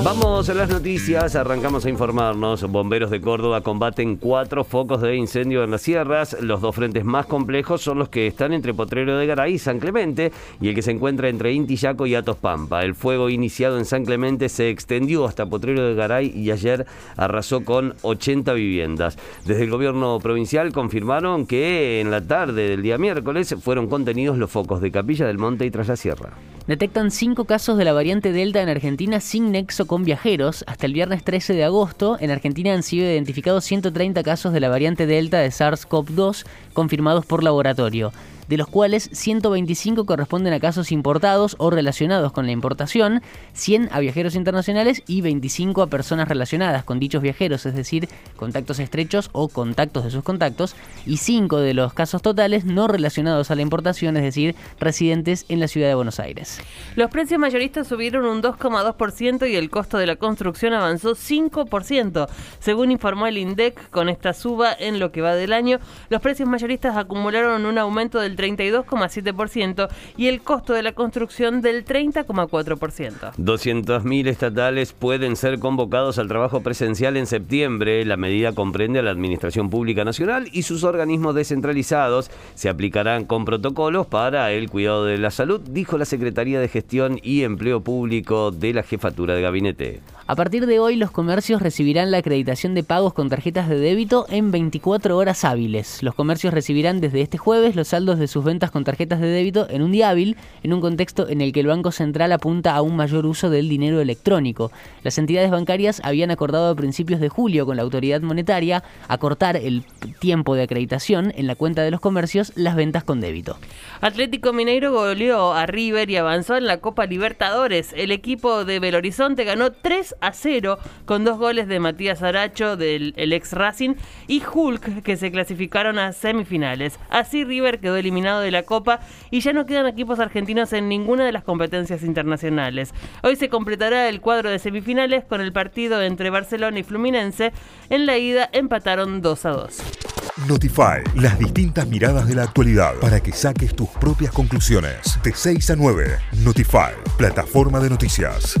Vamos a las noticias, arrancamos a informarnos. Bomberos de Córdoba combaten cuatro focos de incendio en las sierras. Los dos frentes más complejos son los que están entre Potrero de Garay y San Clemente y el que se encuentra entre Intillaco y Atos Pampa. El fuego iniciado en San Clemente se extendió hasta Potrero de Garay y ayer arrasó con 80 viviendas. Desde el gobierno provincial confirmaron que en la tarde del día miércoles fueron contenidos los focos de Capilla del Monte y Tras la Sierra. Detectan cinco casos de la variante Delta en Argentina sin nexo con viajeros. Hasta el viernes 13 de agosto, en Argentina han sido identificados 130 casos de la variante Delta de SARS-CoV-2 confirmados por laboratorio de los cuales 125 corresponden a casos importados o relacionados con la importación, 100 a viajeros internacionales y 25 a personas relacionadas con dichos viajeros, es decir, contactos estrechos o contactos de sus contactos, y 5 de los casos totales no relacionados a la importación, es decir, residentes en la ciudad de Buenos Aires. Los precios mayoristas subieron un 2,2% y el costo de la construcción avanzó 5%. Según informó el INDEC, con esta suba en lo que va del año, los precios mayoristas acumularon un aumento del 32,7% y el costo de la construcción del 30,4%. 200.000 estatales pueden ser convocados al trabajo presencial en septiembre. La medida comprende a la Administración Pública Nacional y sus organismos descentralizados. Se aplicarán con protocolos para el cuidado de la salud, dijo la Secretaría de Gestión y Empleo Público de la Jefatura de Gabinete. A partir de hoy, los comercios recibirán la acreditación de pagos con tarjetas de débito en 24 horas hábiles. Los comercios recibirán desde este jueves los saldos de sus ventas con tarjetas de débito en un día hábil, en un contexto en el que el Banco Central apunta a un mayor uso del dinero electrónico. Las entidades bancarias habían acordado a principios de julio con la autoridad monetaria acortar el tiempo de acreditación en la cuenta de los comercios las ventas con débito. Atlético Mineiro goleó a River y avanzó en la Copa Libertadores. El equipo de Belo Horizonte ganó 3 a 0 con dos goles de Matías Aracho del ex Racing y Hulk que se clasificaron a semifinales. Así River quedó eliminado de la Copa y ya no quedan equipos argentinos en ninguna de las competencias internacionales. Hoy se completará el cuadro de semifinales con el partido entre Barcelona y Fluminense. En la ida empataron 2 a 2. Notify, las distintas miradas de la actualidad para que saques tus propias conclusiones. De 6 a 9, Notify, plataforma de noticias.